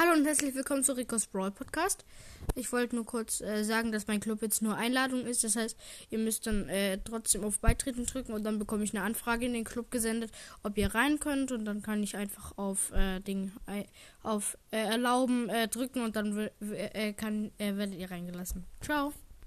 Hallo und herzlich willkommen zu Ricos Brawl Podcast. Ich wollte nur kurz äh, sagen, dass mein Club jetzt nur Einladung ist. Das heißt, ihr müsst dann äh, trotzdem auf Beitreten drücken und dann bekomme ich eine Anfrage in den Club gesendet, ob ihr rein könnt und dann kann ich einfach auf äh, Ding auf äh, erlauben äh, drücken und dann äh, kann äh, werdet ihr reingelassen. Ciao.